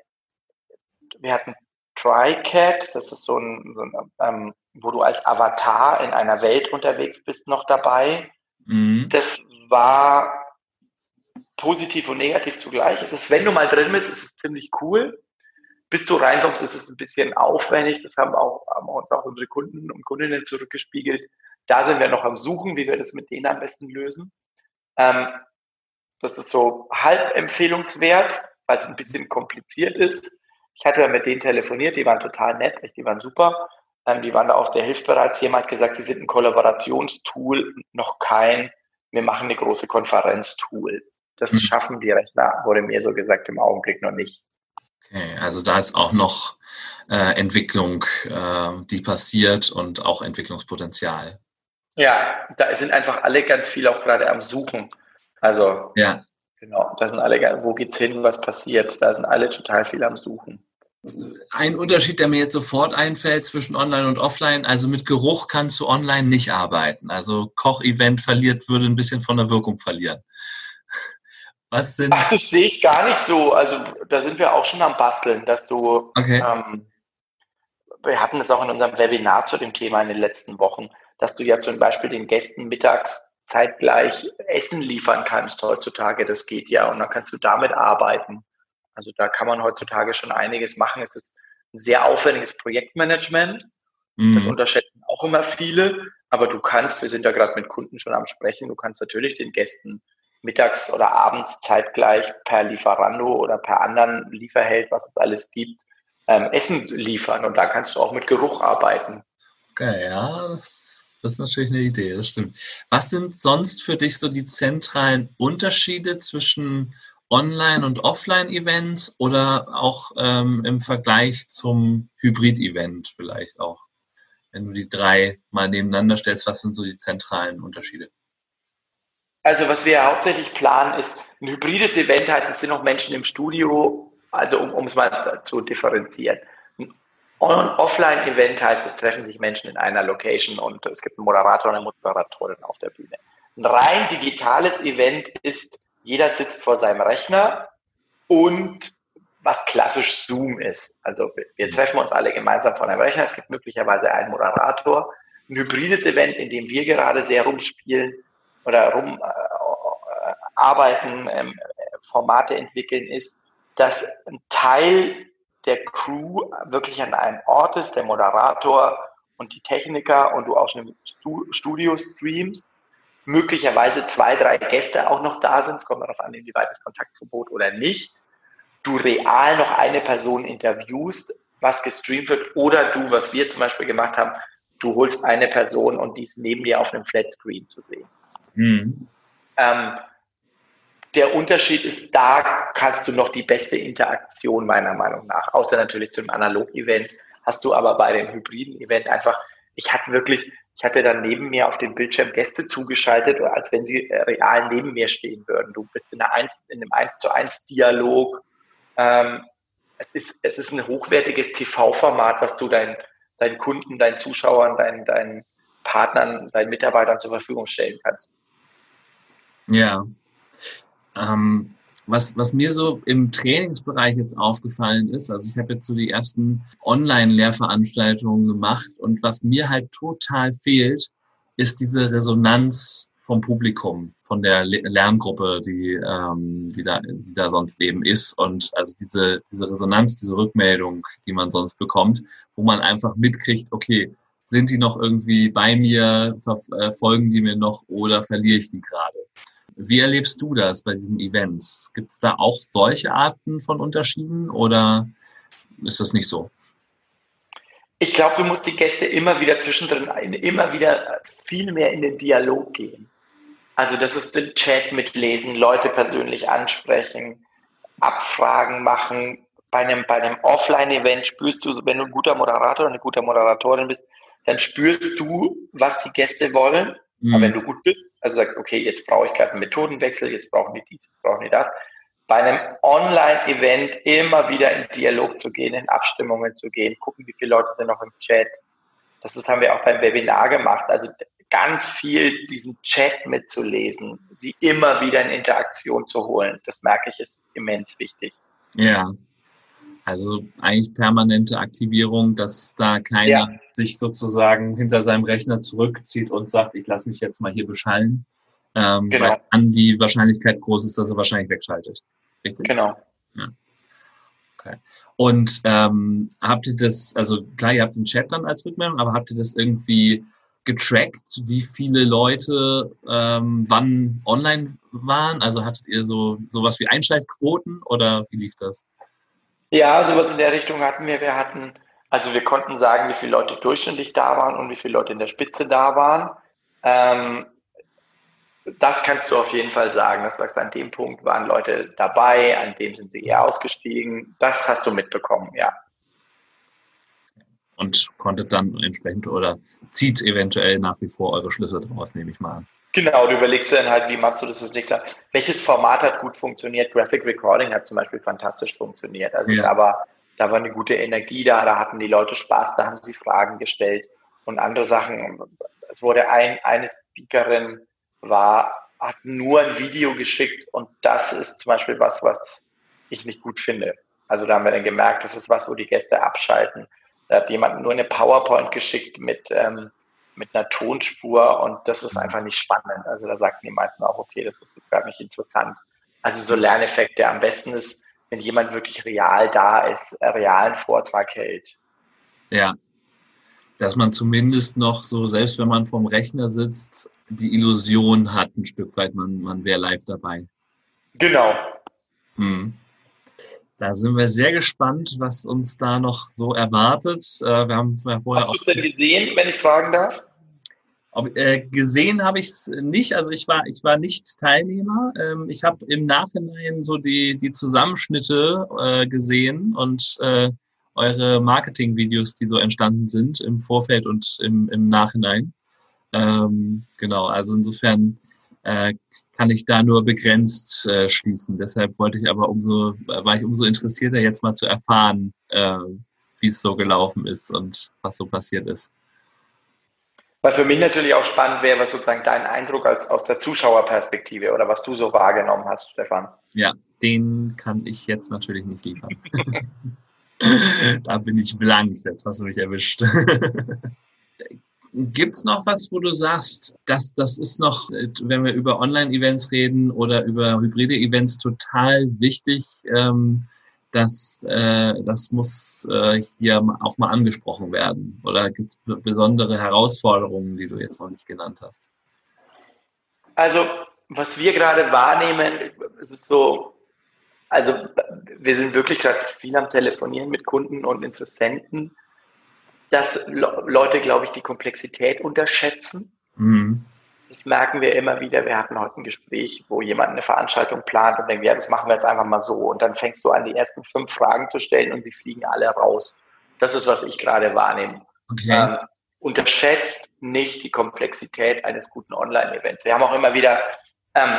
wir hatten TriCat, das ist so ein, so ein ähm, wo du als Avatar in einer Welt unterwegs bist, noch dabei. Mhm. Das war positiv und negativ zugleich. Es ist, wenn du mal drin bist, ist es ziemlich cool. Bis du reinkommst, ist es ein bisschen aufwendig. Das haben, auch, haben uns auch unsere Kunden und Kundinnen zurückgespiegelt. Da sind wir noch am Suchen, wie wir das mit denen am besten lösen. Ähm, das ist so halb empfehlungswert, weil es ein bisschen kompliziert ist. Ich hatte mit denen telefoniert, die waren total nett, die waren super. Ähm, die waren da auch sehr hilfsbereit. Jemand hat gesagt, sie sind ein Kollaborationstool, noch kein, wir machen eine große Konferenztool. Das mhm. schaffen die Rechner, wurde mir so gesagt, im Augenblick noch nicht. Okay, also da ist auch noch äh, Entwicklung, äh, die passiert und auch Entwicklungspotenzial. Ja, da sind einfach alle ganz viel auch gerade am Suchen. Also, ja. Genau, da sind alle, wo geht's hin, was passiert? Da sind alle total viel am Suchen. Ein Unterschied, der mir jetzt sofort einfällt zwischen Online und Offline, also mit Geruch kannst du online nicht arbeiten. Also Kochevent verliert, würde ein bisschen von der Wirkung verlieren. Was sind. Ach, das sehe ich gar nicht so. Also da sind wir auch schon am Basteln, dass du. Okay. Ähm, wir hatten es auch in unserem Webinar zu dem Thema in den letzten Wochen dass du ja zum Beispiel den Gästen mittags zeitgleich Essen liefern kannst heutzutage. Das geht ja und dann kannst du damit arbeiten. Also da kann man heutzutage schon einiges machen. Es ist ein sehr aufwendiges Projektmanagement. Mhm. Das unterschätzen auch immer viele. Aber du kannst, wir sind da gerade mit Kunden schon am Sprechen, du kannst natürlich den Gästen mittags oder abends zeitgleich per Lieferando oder per anderen Lieferheld, was es alles gibt, ähm, Essen liefern. Und da kannst du auch mit Geruch arbeiten. Okay, ja, das, das, ist natürlich eine Idee, das stimmt. Was sind sonst für dich so die zentralen Unterschiede zwischen Online- und Offline-Events oder auch ähm, im Vergleich zum Hybrid-Event vielleicht auch? Wenn du die drei mal nebeneinander stellst, was sind so die zentralen Unterschiede? Also was wir hauptsächlich planen, ist ein hybrides Event, heißt es sind noch Menschen im Studio, also um, um es mal zu differenzieren. Offline-Event heißt, es treffen sich Menschen in einer Location und es gibt einen Moderator und eine Moderatorin auf der Bühne. Ein rein digitales Event ist, jeder sitzt vor seinem Rechner und was klassisch Zoom ist. Also wir treffen uns alle gemeinsam vor einem Rechner. Es gibt möglicherweise einen Moderator. Ein hybrides Event, in dem wir gerade sehr rumspielen oder rumarbeiten, äh, ähm, Formate entwickeln, ist, dass ein Teil der Crew wirklich an einem Ort ist, der Moderator und die Techniker und du aus einem Studio streamst möglicherweise zwei, drei Gäste auch noch da sind, es kommt darauf an, inwieweit das Kontaktverbot oder nicht, du real noch eine Person interviewst, was gestreamt wird, oder du, was wir zum Beispiel gemacht haben, du holst eine Person und die ist neben dir auf einem Flatscreen zu sehen. Mhm. Ähm, der Unterschied ist, da kannst du noch die beste Interaktion meiner Meinung nach, außer natürlich zum Analog-Event, hast du aber bei dem hybriden Event einfach, ich hatte wirklich, ich hatte dann neben mir auf dem Bildschirm Gäste zugeschaltet, als wenn sie äh, real neben mir stehen würden. Du bist in, einer 1, in einem 1 zu 1 Dialog. Ähm, es, ist, es ist ein hochwertiges TV-Format, was du deinen, deinen Kunden, deinen Zuschauern, deinen, deinen Partnern, deinen Mitarbeitern zur Verfügung stellen kannst. Ja. Ähm, was, was mir so im Trainingsbereich jetzt aufgefallen ist, also ich habe jetzt so die ersten Online-Lehrveranstaltungen gemacht und was mir halt total fehlt, ist diese Resonanz vom Publikum, von der Lerngruppe, die, ähm, die, da, die da sonst eben ist. Und also diese, diese Resonanz, diese Rückmeldung, die man sonst bekommt, wo man einfach mitkriegt, okay, sind die noch irgendwie bei mir, verfolgen die mir noch oder verliere ich die gerade? Wie erlebst du das bei diesen Events? Gibt es da auch solche Arten von Unterschieden oder ist das nicht so? Ich glaube, du musst die Gäste immer wieder zwischendrin, immer wieder viel mehr in den Dialog gehen. Also das ist den Chat mitlesen, Leute persönlich ansprechen, Abfragen machen. Bei einem, bei einem Offline-Event spürst du, wenn du ein guter Moderator und eine gute Moderatorin bist, dann spürst du, was die Gäste wollen Mhm. Aber wenn du gut bist, also sagst, okay, jetzt brauche ich gerade einen Methodenwechsel, jetzt brauchen die dies, jetzt brauchen die das. Bei einem Online-Event immer wieder in Dialog zu gehen, in Abstimmungen zu gehen, gucken, wie viele Leute sind noch im Chat. Das ist, haben wir auch beim Webinar gemacht. Also ganz viel diesen Chat mitzulesen, sie immer wieder in Interaktion zu holen. Das merke ich, ist immens wichtig. Ja, also eigentlich permanente Aktivierung, dass da keiner ja. sich sozusagen hinter seinem Rechner zurückzieht und sagt, ich lasse mich jetzt mal hier beschallen. Ähm, genau. Weil dann die Wahrscheinlichkeit groß ist, dass er wahrscheinlich wegschaltet. Richtig? Genau. Ja. Okay. Und ähm, habt ihr das, also klar, ihr habt den Chat dann als Rückmeldung, aber habt ihr das irgendwie getrackt, wie viele Leute ähm, wann online waren? Also hattet ihr so sowas wie Einschaltquoten oder wie lief das? Ja, sowas in der Richtung hatten wir. Wir hatten, also wir konnten sagen, wie viele Leute durchschnittlich da waren und wie viele Leute in der Spitze da waren. Ähm, das kannst du auf jeden Fall sagen. Das sagst, an dem Punkt waren Leute dabei, an dem sind sie eher ausgestiegen. Das hast du mitbekommen, ja. Und konntet dann entsprechend oder zieht eventuell nach wie vor eure Schlüsse draus, nehme ich mal an. Genau, du überlegst dann halt, wie machst du das das nächste Welches Format hat gut funktioniert? Graphic Recording hat zum Beispiel fantastisch funktioniert. Also ja. da, war, da war eine gute Energie da, da hatten die Leute Spaß, da haben sie Fragen gestellt und andere Sachen. Es wurde ein, eine Speakerin war, hat nur ein Video geschickt und das ist zum Beispiel was, was ich nicht gut finde. Also da haben wir dann gemerkt, das ist was, wo die Gäste abschalten. Da hat jemand nur eine PowerPoint geschickt mit ähm, mit einer Tonspur und das ist einfach nicht spannend. Also da sagten die meisten auch, okay, das ist jetzt gar nicht interessant. Also so Lerneffekte am besten ist, wenn jemand wirklich real da ist, einen realen Vortrag hält. Ja, dass man zumindest noch so, selbst wenn man vorm Rechner sitzt, die Illusion hat ein Stück weit, man, man wäre live dabei. Genau. Hm. Da sind wir sehr gespannt, was uns da noch so erwartet. Äh, wir haben vorher Hast du es denn gesehen, wenn ich fragen darf? Ob, äh, gesehen habe ich es nicht. Also ich war, ich war nicht Teilnehmer. Ähm, ich habe im Nachhinein so die, die Zusammenschnitte äh, gesehen und äh, eure Marketing-Videos, die so entstanden sind im Vorfeld und im, im Nachhinein. Ähm, genau, also insofern äh, kann ich da nur begrenzt äh, schließen. Deshalb wollte ich aber umso, war ich umso interessierter, jetzt mal zu erfahren, äh, wie es so gelaufen ist und was so passiert ist. Was für mich natürlich auch spannend wäre, was sozusagen dein Eindruck als, aus der Zuschauerperspektive oder was du so wahrgenommen hast, Stefan. Ja, den kann ich jetzt natürlich nicht liefern. da bin ich blank, jetzt hast du mich erwischt. Gibt's noch was, wo du sagst, dass das ist noch, wenn wir über Online-Events reden oder über hybride Events, total wichtig? Ähm, dass äh, das muss äh, hier auch mal angesprochen werden? Oder gibt es besondere Herausforderungen, die du jetzt noch nicht genannt hast? Also, was wir gerade wahrnehmen, ist so, also wir sind wirklich gerade viel am Telefonieren mit Kunden und Interessenten, dass Leute, glaube ich, die Komplexität unterschätzen. Mhm. Das merken wir immer wieder. Wir hatten heute ein Gespräch, wo jemand eine Veranstaltung plant und denkt, ja, das machen wir jetzt einfach mal so. Und dann fängst du an, die ersten fünf Fragen zu stellen und sie fliegen alle raus. Das ist, was ich gerade wahrnehme. Okay. Ähm, unterschätzt nicht die Komplexität eines guten Online-Events. Wir haben auch immer wieder, ähm,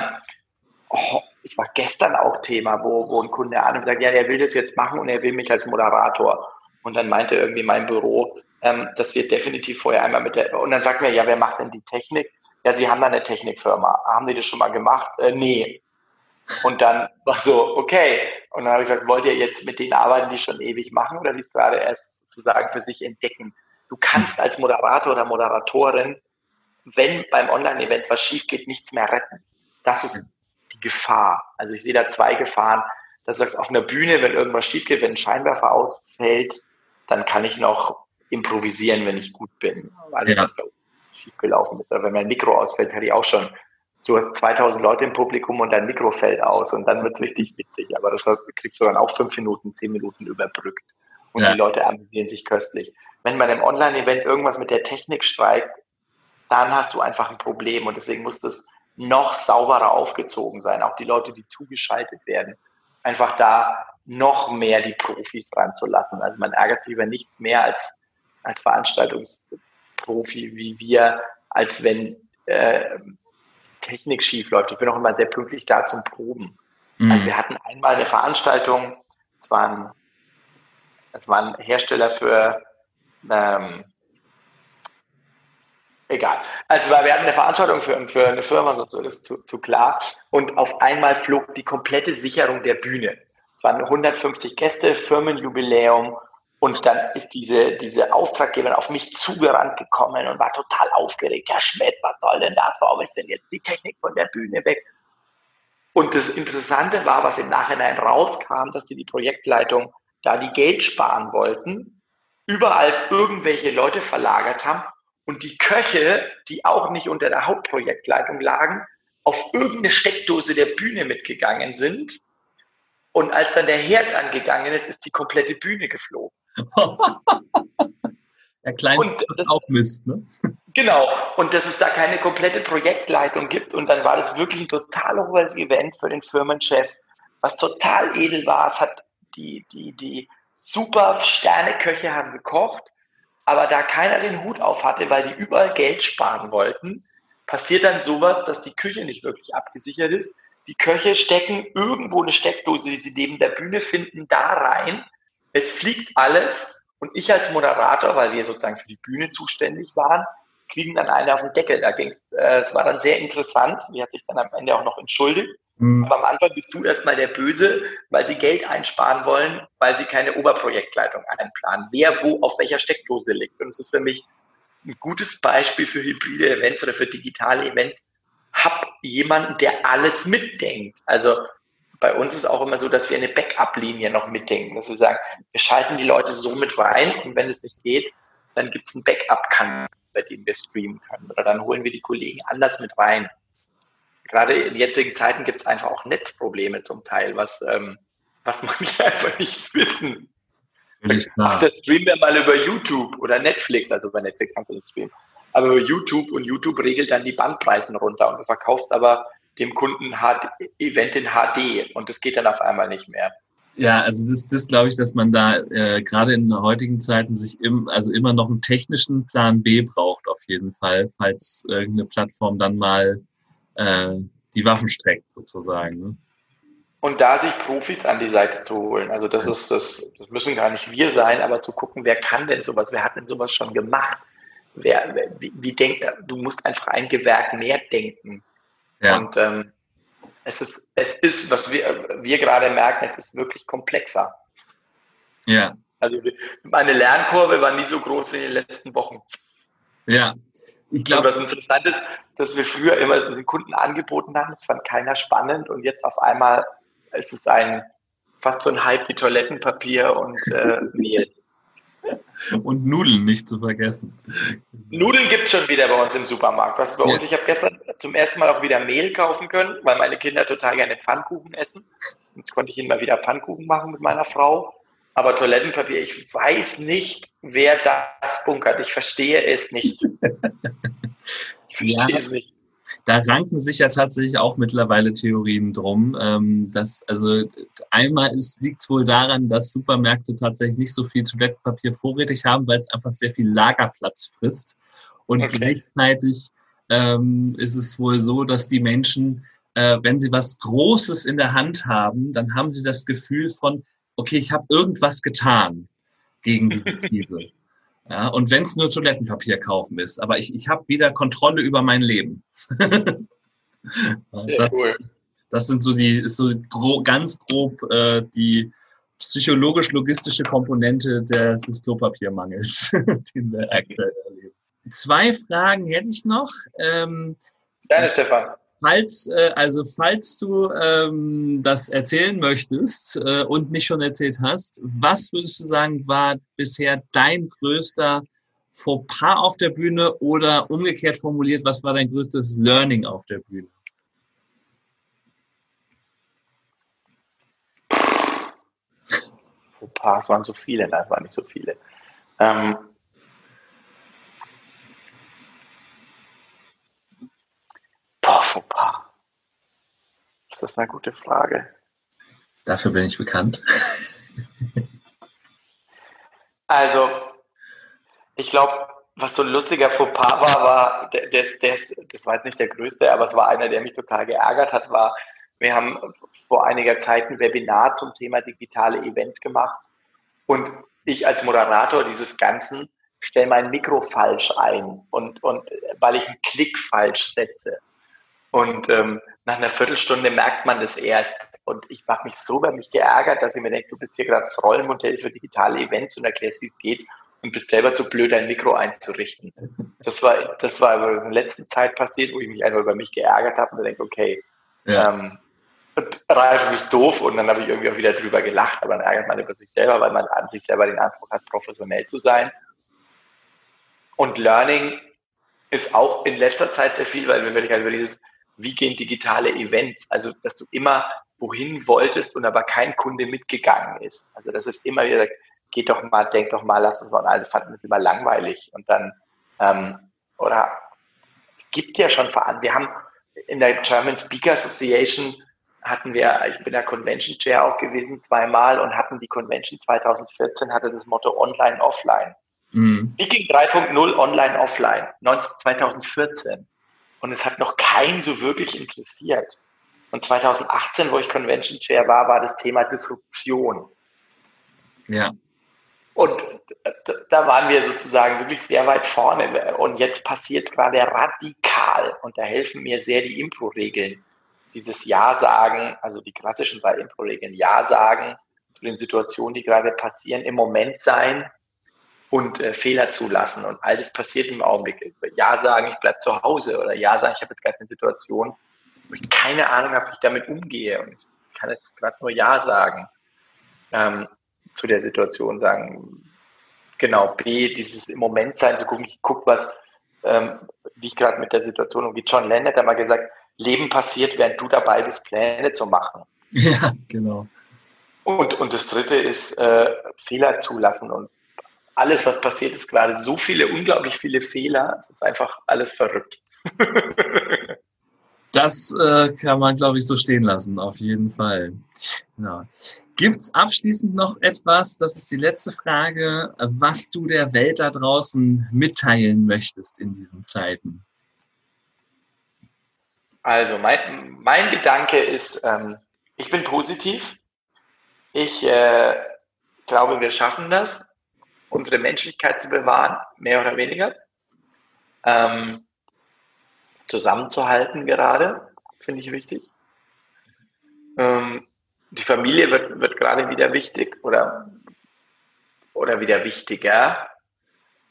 oh, es war gestern auch Thema, wo, wo ein Kunde an und sagt, ja, er will das jetzt machen und er will mich als Moderator. Und dann meinte irgendwie mein Büro, ähm, das wird definitiv vorher einmal mit der, und dann sagt mir, ja, wer macht denn die Technik? Ja, Sie haben da eine Technikfirma. Haben Sie das schon mal gemacht? Äh, nee. Und dann war so, okay. Und dann habe ich gesagt, wollt ihr jetzt mit denen arbeiten, die schon ewig machen oder die es gerade erst sozusagen für sich entdecken? Du kannst als Moderator oder Moderatorin, wenn beim Online-Event was schief geht, nichts mehr retten. Das ist die Gefahr. Also ich sehe da zwei Gefahren. Dass du sagst, auf einer Bühne, wenn irgendwas schief geht, wenn ein Scheinwerfer ausfällt, dann kann ich noch improvisieren, wenn ich gut bin. Also ja. was bei uns schief gelaufen ist. Aber wenn mein Mikro ausfällt, hatte ich auch schon. Du hast 2000 Leute im Publikum und dein Mikro fällt aus und dann wird es richtig witzig. Aber das kriegst du dann auch fünf Minuten, zehn Minuten überbrückt. Und ja. die Leute amüsieren sich köstlich wenn bei einem Online-Event irgendwas mit der Technik streikt, dann hast du einfach ein Problem und deswegen muss das noch sauberer aufgezogen sein. Auch die Leute, die zugeschaltet werden, einfach da noch mehr die Profis dran zu lassen. Also man ärgert sich über nichts mehr als, als Veranstaltungsprofi wie wir, als wenn äh, Technik schief läuft. Ich bin auch immer sehr pünktlich da zum Proben. Mhm. Also wir hatten einmal eine Veranstaltung, es war ein, es war ein Hersteller für ähm, egal. Also wir hatten eine Veranstaltung für, für eine Firma, so ist zu, zu klar. Und auf einmal flog die komplette Sicherung der Bühne. Es waren 150 Gäste, Firmenjubiläum. Und dann ist diese, diese Auftraggeberin auf mich zugerannt gekommen und war total aufgeregt. Herr Schmidt, was soll denn das? Warum ist denn jetzt die Technik von der Bühne weg? Und das Interessante war, was im Nachhinein rauskam, dass die, die Projektleitung da die Geld sparen wollten überall irgendwelche Leute verlagert haben und die Köche, die auch nicht unter der Hauptprojektleitung lagen, auf irgendeine Steckdose der Bühne mitgegangen sind. Und als dann der Herd angegangen ist, ist die komplette Bühne geflogen. der kleine und das, auch Mist, ne? Genau. Und dass es da keine komplette Projektleitung gibt. Und dann war das wirklich ein total hohes Event für den Firmenchef, was total edel war. Es hat die, die, die super Sterneköche haben gekocht, aber da keiner den Hut auf hatte, weil die überall Geld sparen wollten, passiert dann sowas, dass die Küche nicht wirklich abgesichert ist. Die Köche stecken irgendwo eine Steckdose, die sie neben der Bühne finden, da rein. Es fliegt alles und ich als Moderator, weil wir sozusagen für die Bühne zuständig waren, kriegen dann eine auf den Deckel. Da ging's, äh, es war dann sehr interessant. Die hat sich dann am Ende auch noch entschuldigt. Mhm. Aber am Anfang bist du erstmal der Böse, weil sie Geld einsparen wollen, weil sie keine Oberprojektleitung einplanen. Wer wo auf welcher Steckdose liegt. Und es ist für mich ein gutes Beispiel für hybride Events oder für digitale Events. Hab jemanden, der alles mitdenkt. Also bei uns ist auch immer so, dass wir eine Backup-Linie noch mitdenken. Dass wir sagen, wir schalten die Leute so mit rein und wenn es nicht geht, dann gibt es einen Backup-Kanal, bei dem wir streamen können. Oder dann holen wir die Kollegen anders mit rein gerade in jetzigen Zeiten gibt es einfach auch Netzprobleme zum Teil, was, ähm, was manche einfach nicht wissen. Ach, das streamen wir mal über YouTube oder Netflix, also bei Netflix kannst du nicht streamen, aber über YouTube und YouTube regelt dann die Bandbreiten runter und du verkaufst aber dem Kunden HD, Event in HD und das geht dann auf einmal nicht mehr. Ja, also das, das glaube ich, dass man da äh, gerade in heutigen Zeiten sich im, also immer noch einen technischen Plan B braucht auf jeden Fall, falls irgendeine Plattform dann mal äh, die Waffen streckt, sozusagen. Ne? Und da sich Profis an die Seite zu holen. Also das ist das, das müssen gar nicht wir sein, aber zu gucken, wer kann denn sowas, wer hat denn sowas schon gemacht? Wer, wer wie, wie denkt, du musst einfach ein Gewerk mehr denken. Ja. Und ähm, es ist, es ist, was wir, wir gerade merken, es ist wirklich komplexer. Ja. Also meine Lernkurve war nie so groß wie in den letzten Wochen. Ja, ich glaube, was interessant ist, dass wir früher immer den Kunden angeboten haben, das fand keiner spannend und jetzt auf einmal ist es ein fast so ein Hype wie Toilettenpapier und äh, Mehl. Und Nudeln nicht zu vergessen. Nudeln gibt es schon wieder bei uns im Supermarkt. Was bei ja. uns, ich habe gestern zum ersten Mal auch wieder Mehl kaufen können, weil meine Kinder total gerne Pfannkuchen essen. Jetzt konnte ich ihnen mal wieder Pfannkuchen machen mit meiner Frau. Aber Toilettenpapier, ich weiß nicht, wer das bunkert. Ich verstehe es nicht. Ich verstehe ja. es nicht da ranken sich ja tatsächlich auch mittlerweile Theorien drum. Ähm, dass, also einmal liegt es wohl daran, dass Supermärkte tatsächlich nicht so viel Toilettenpapier vorrätig haben, weil es einfach sehr viel Lagerplatz frisst. Und okay. gleichzeitig ähm, ist es wohl so, dass die Menschen, äh, wenn sie was Großes in der Hand haben, dann haben sie das Gefühl von, okay, ich habe irgendwas getan gegen die Krise. Ja, und wenn es nur Toilettenpapier kaufen ist, aber ich, ich habe wieder Kontrolle über mein Leben. das, cool. das sind so die, ist so gro ganz grob äh, die psychologisch-logistische Komponente des, des Klopapiermangels, den wir aktuell erleben. Zwei Fragen hätte ich noch. Ähm, Gerne, Stefan. Falls, äh, also falls du ähm, das erzählen möchtest äh, und nicht schon erzählt hast, was würdest du sagen, war bisher dein größter Fauxpas auf der Bühne oder umgekehrt formuliert, was war dein größtes Learning auf der Bühne? Fauxpas waren so viele, nein, es waren nicht so viele. Ähm, Fauxpas? Ist das eine gute Frage? Dafür bin ich bekannt. also, ich glaube, was so ein lustiger Fauxpas war, war, das, das, das war jetzt nicht der größte, aber es war einer, der mich total geärgert hat, war, wir haben vor einiger Zeit ein Webinar zum Thema digitale Events gemacht und ich als Moderator dieses Ganzen stelle mein Mikro falsch ein und, und weil ich einen Klick falsch setze. Und ähm, nach einer Viertelstunde merkt man das erst. Und ich habe mich so über mich geärgert, dass ich mir denke, du bist hier gerade das Rollenmodell für digitale Events und erklärst, wie es geht und bist selber zu blöd, dein Mikro einzurichten. Das war, das war also in der letzten Zeit passiert, wo ich mich einfach über mich geärgert habe und denke, okay, ja. ähm, Ralf, du bist doof und dann habe ich irgendwie auch wieder drüber gelacht, aber dann ärgert man über sich selber, weil man an sich selber den Anspruch hat, professionell zu sein. Und Learning ist auch in letzter Zeit sehr viel, weil wir wirklich also dieses wie gehen digitale Events? Also, dass du immer wohin wolltest und aber kein Kunde mitgegangen ist. Also, das ist immer wieder, geht doch mal, denk doch mal, lass es mal. Alle fanden das immer langweilig. Und dann, ähm, oder es gibt ja schon Veranstaltungen. Wir haben in der German Speaker Association hatten wir, ich bin der Convention Chair auch gewesen zweimal und hatten die Convention 2014 hatte das Motto Online Offline. Mhm. Speaking 3.0 Online Offline 2014. Und es hat noch keinen so wirklich interessiert. Und 2018, wo ich Convention Chair war, war das Thema Disruption. Ja. Und da waren wir sozusagen wirklich sehr weit vorne. Und jetzt passiert gerade radikal. Und da helfen mir sehr die Impro-Regeln. Dieses Ja sagen, also die klassischen drei Impro-Regeln. Ja sagen zu den Situationen, die gerade passieren, im Moment sein, und äh, Fehler zulassen. Und all das passiert im Augenblick. Ja sagen, ich bleibe zu Hause oder Ja sagen, ich habe jetzt gerade eine Situation, wo ich keine Ahnung habe, wie ich damit umgehe. Und ich kann jetzt gerade nur Ja sagen ähm, zu der Situation sagen. Genau, B, dieses im Moment sein, zu gucken, ich gucke, was, ähm, wie ich gerade mit der Situation umgehe. John Lennon hat einmal gesagt, Leben passiert, während du dabei bist, Pläne zu machen. Ja, genau. Und, und das dritte ist äh, Fehler zulassen und alles, was passiert, ist gerade so viele, unglaublich viele Fehler. Es ist einfach alles verrückt. das äh, kann man, glaube ich, so stehen lassen, auf jeden Fall. Genau. Gibt es abschließend noch etwas, das ist die letzte Frage, was du der Welt da draußen mitteilen möchtest in diesen Zeiten? Also, mein, mein Gedanke ist, ähm, ich bin positiv. Ich äh, glaube, wir schaffen das unsere Menschlichkeit zu bewahren, mehr oder weniger. Ähm, zusammenzuhalten gerade, finde ich wichtig. Ähm, die Familie wird, wird gerade wieder wichtig oder, oder wieder wichtiger.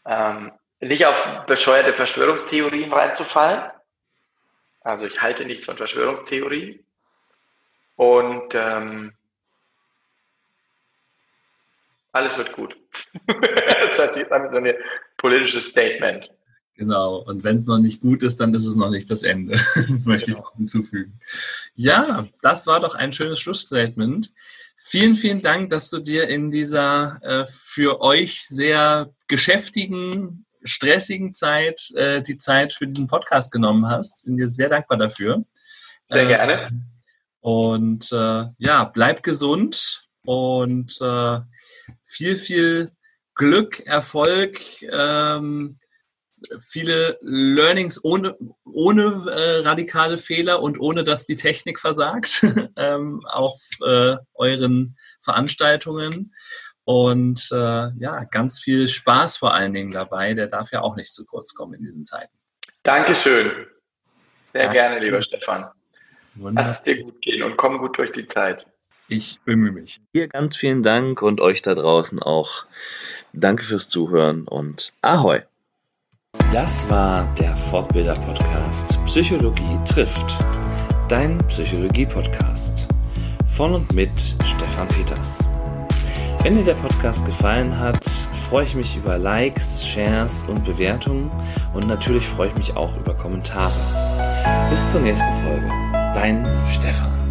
Ähm, nicht auf bescheuerte Verschwörungstheorien reinzufallen. Also ich halte nichts von Verschwörungstheorien. Und ähm, alles wird gut. das hat sich so ein politisches Statement. Genau. Und wenn es noch nicht gut ist, dann ist es noch nicht das Ende. Möchte genau. ich noch hinzufügen. Ja, das war doch ein schönes Schlussstatement. Vielen, vielen Dank, dass du dir in dieser äh, für euch sehr geschäftigen, stressigen Zeit äh, die Zeit für diesen Podcast genommen hast. Bin dir sehr dankbar dafür. Sehr gerne. Ähm, und äh, ja, bleib gesund und äh, viel, viel Glück, Erfolg. Ähm, viele Learnings ohne, ohne äh, radikale Fehler und ohne, dass die Technik versagt ähm, auf äh, euren Veranstaltungen. Und äh, ja, ganz viel Spaß vor allen Dingen dabei. Der darf ja auch nicht zu kurz kommen in diesen Zeiten. Dankeschön. Sehr Danke. gerne, lieber Stefan. Wunderbar. Lass es dir gut gehen und komm gut durch die Zeit. Ich bemühe mich. Hier ganz vielen Dank und euch da draußen auch. Danke fürs Zuhören und Ahoi! Das war der Fortbilder-Podcast Psychologie trifft. Dein Psychologie-Podcast. Von und mit Stefan Peters. Wenn dir der Podcast gefallen hat, freue ich mich über Likes, Shares und Bewertungen und natürlich freue ich mich auch über Kommentare. Bis zur nächsten Folge. Dein Stefan.